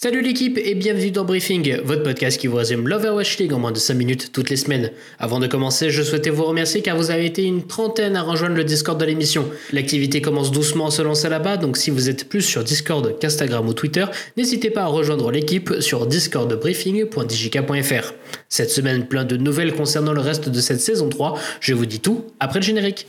Salut l'équipe et bienvenue dans Briefing, votre podcast qui vous résume l'Overwatch League en moins de 5 minutes toutes les semaines. Avant de commencer, je souhaitais vous remercier car vous avez été une trentaine à rejoindre le Discord de l'émission. L'activité commence doucement à se lancer là-bas, donc si vous êtes plus sur Discord qu'Instagram ou Twitter, n'hésitez pas à rejoindre l'équipe sur discordbriefing.djk.fr. Cette semaine, plein de nouvelles concernant le reste de cette saison 3, je vous dis tout après le générique.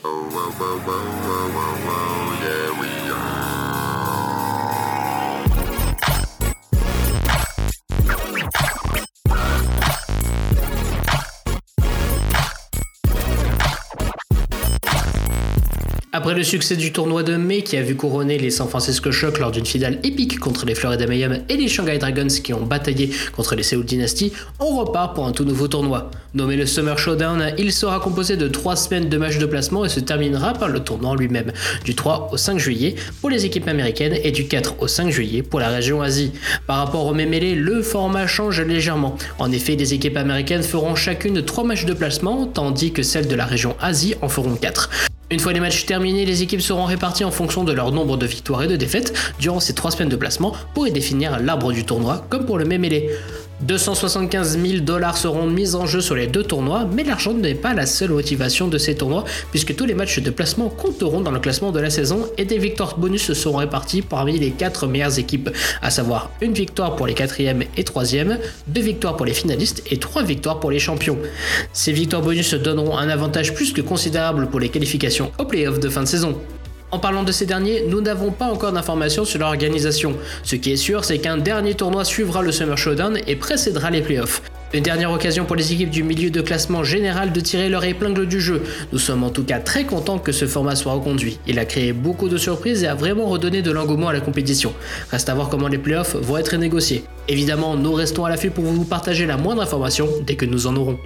Après le succès du tournoi de mai qui a vu couronner les San Francisco Shock lors d'une finale épique contre les Florida Mayhem et les Shanghai Dragons qui ont bataillé contre les Seoul Dynasty, on repart pour un tout nouveau tournoi. Nommé le Summer Showdown, il sera composé de 3 semaines de matchs de placement et se terminera par le tournoi lui-même, du 3 au 5 juillet pour les équipes américaines et du 4 au 5 juillet pour la région Asie. Par rapport au mêlé, le format change légèrement. En effet, les équipes américaines feront chacune 3 matchs de placement, tandis que celles de la région Asie en feront 4. Une fois les matchs terminés, les équipes seront réparties en fonction de leur nombre de victoires et de défaites durant ces trois semaines de placement pour y définir l'arbre du tournoi, comme pour le mêlé. 275 000 dollars seront mis en jeu sur les deux tournois, mais l'argent n'est pas la seule motivation de ces tournois, puisque tous les matchs de placement compteront dans le classement de la saison et des victoires bonus seront réparties parmi les 4 meilleures équipes, à savoir une victoire pour les 4e et 3e, 2 victoires pour les finalistes et 3 victoires pour les champions. Ces victoires bonus donneront un avantage plus que considérable pour les qualifications aux playoffs de fin de saison. En parlant de ces derniers, nous n'avons pas encore d'informations sur leur organisation. Ce qui est sûr, c'est qu'un dernier tournoi suivra le Summer Showdown et précédera les playoffs. Une dernière occasion pour les équipes du milieu de classement général de tirer leur épingle du jeu. Nous sommes en tout cas très contents que ce format soit reconduit. Il a créé beaucoup de surprises et a vraiment redonné de l'engouement à la compétition. Reste à voir comment les playoffs vont être négociés. Évidemment, nous restons à l'affût pour vous partager la moindre information dès que nous en aurons.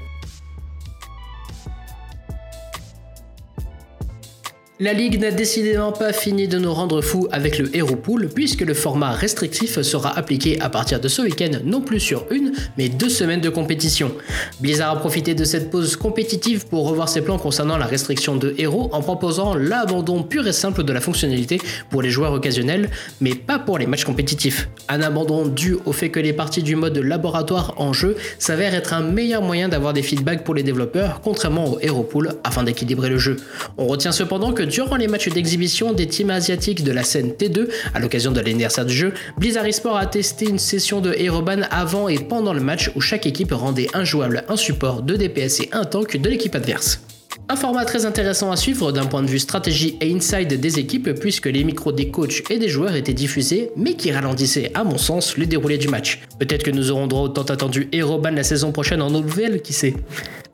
La Ligue n'a décidément pas fini de nous rendre fous avec le Hero Pool, puisque le format restrictif sera appliqué à partir de ce week-end non plus sur une, mais deux semaines de compétition. Blizzard a profité de cette pause compétitive pour revoir ses plans concernant la restriction de héros en proposant l'abandon pur et simple de la fonctionnalité pour les joueurs occasionnels, mais pas pour les matchs compétitifs. Un abandon dû au fait que les parties du mode laboratoire en jeu s'avèrent être un meilleur moyen d'avoir des feedbacks pour les développeurs, contrairement au Hero Pool, afin d'équilibrer le jeu. On retient cependant que durant les matchs d'exhibition des teams asiatiques de la scène T2, à l'occasion de l'anniversaire du jeu, Blizzard Esports a testé une session de Heroban avant et pendant le match où chaque équipe rendait injouable un support, de DPS et un tank de l'équipe adverse. Un format très intéressant à suivre d'un point de vue stratégie et inside des équipes puisque les micros des coachs et des joueurs étaient diffusés mais qui ralentissaient à mon sens le déroulé du match. Peut-être que nous aurons droit au tant attendu Heroban la saison prochaine en nouvelle, qui sait?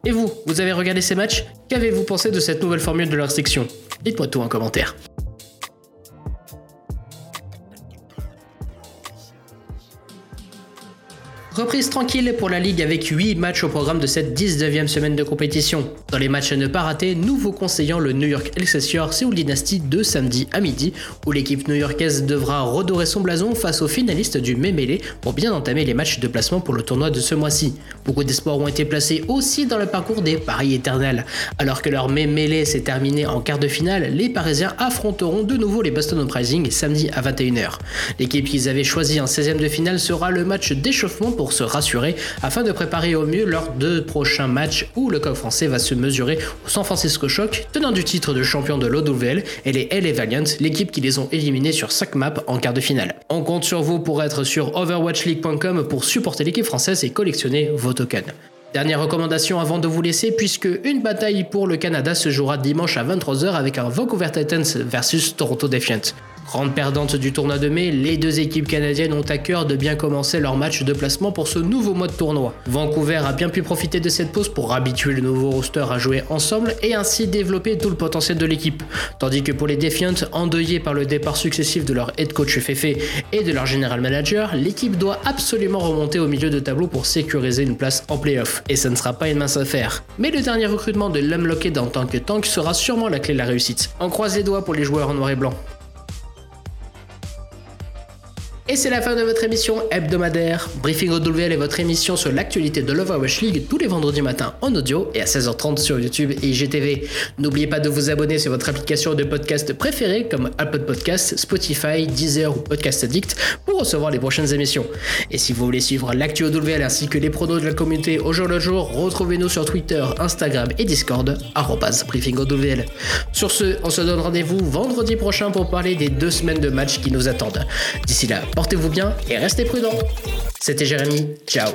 Et vous, vous avez regardé ces matchs? Qu'avez-vous pensé de cette nouvelle formule de leur section Dites-moi tout en commentaire. Reprise tranquille pour la Ligue avec 8 matchs au programme de cette 19e semaine de compétition. Dans les matchs à ne pas rater, nous vous conseillons le New York Excelsior Seoul Dynasty de samedi à midi, où l'équipe new-yorkaise devra redorer son blason face aux finalistes du Mémélé pour bien entamer les matchs de placement pour le tournoi de ce mois-ci. Beaucoup d'espoirs ont été placés aussi dans le parcours des paris éternels. Alors que leur Mémélé s'est terminé en quart de finale, les Parisiens affronteront de nouveau les Boston Uprising samedi à 21h. L'équipe qu'ils avaient choisie en 16e de finale sera le match d'échauffement pour se rassurer afin de préparer au mieux leurs deux prochains matchs où le coq français va se mesurer au San Francisco Shock, tenant du titre de champion de l'OWL, et les LA Valiant, l'équipe qui les ont éliminés sur 5 maps en quart de finale. On compte sur vous pour être sur overwatchleague.com pour supporter l'équipe française et collectionner vos tokens. Dernière recommandation avant de vous laisser, puisque une bataille pour le Canada se jouera dimanche à 23h avec un Vancouver Titans versus Toronto Defiant. Grande perdante du tournoi de mai, les deux équipes canadiennes ont à cœur de bien commencer leur match de placement pour ce nouveau mode tournoi. Vancouver a bien pu profiter de cette pause pour habituer le nouveau roster à jouer ensemble et ainsi développer tout le potentiel de l'équipe. Tandis que pour les Defiant, endeuillés par le départ successif de leur head coach Fefe et de leur general manager, l'équipe doit absolument remonter au milieu de tableau pour sécuriser une place en playoff. Et ça ne sera pas une mince affaire. Mais le dernier recrutement de l'Unlocked en tant que tank sera sûrement la clé de la réussite. On croise les doigts pour les joueurs en noir et blanc. Et c'est la fin de votre émission hebdomadaire. Briefing OWL est votre émission sur l'actualité de l'Overwatch League tous les vendredis matins en audio et à 16h30 sur YouTube et IGTV. N'oubliez pas de vous abonner sur votre application de podcast préférée comme Apple Podcasts, Spotify, Deezer ou Podcast Addict pour recevoir les prochaines émissions. Et si vous voulez suivre l'actu OWL ainsi que les pronos de la communauté au jour le jour, retrouvez-nous sur Twitter, Instagram et Discord, briefingowl. Sur ce, on se donne rendez-vous vendredi prochain pour parler des deux semaines de match qui nous attendent. D'ici là, portez-vous bien et restez prudents. C'était Jérémy, ciao